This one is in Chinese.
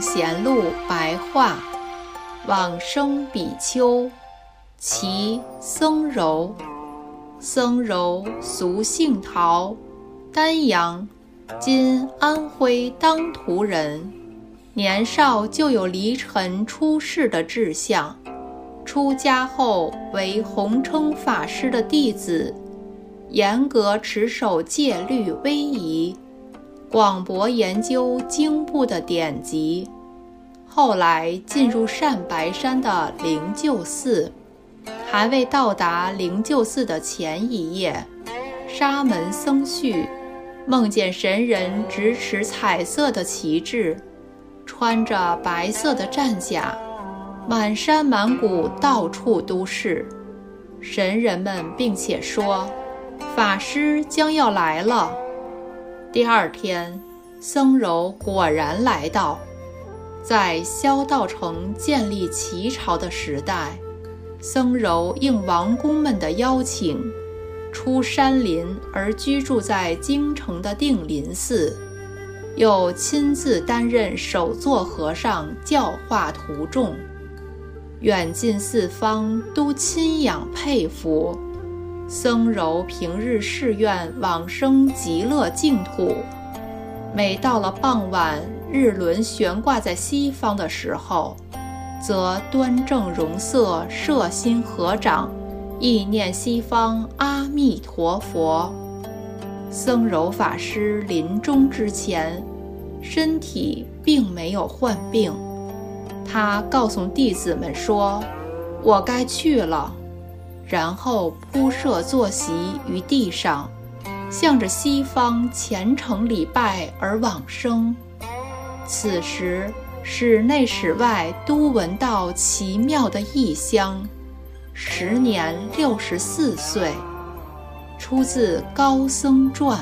贤录白话，往生比丘，其僧柔。僧柔俗姓陶，丹阳（今安徽当涂人）。年少就有离尘出世的志向，出家后为弘称法师的弟子，严格持守戒律威仪。广博研究经部的典籍，后来进入善白山的灵鹫寺，还未到达灵鹫寺的前一夜，沙门僧续梦见神人执持彩色的旗帜，穿着白色的战甲，满山满谷到处都是神人们，并且说，法师将要来了。第二天，僧柔果然来到。在萧道成建立齐朝的时代，僧柔应王公们的邀请，出山林而居住在京城的定林寺，又亲自担任首座和尚，教化徒众，远近四方都亲仰佩服。僧柔平日誓愿往生极乐净土，每到了傍晚，日轮悬挂在西方的时候，则端正容色，摄心合掌，意念西方阿弥陀佛。僧柔法师临终之前，身体并没有患病，他告诉弟子们说：“我该去了。”然后铺设坐席于地上，向着西方虔诚礼拜而往生。此时，室内室外都闻到奇妙的异香。时年六十四岁，出自《高僧传》。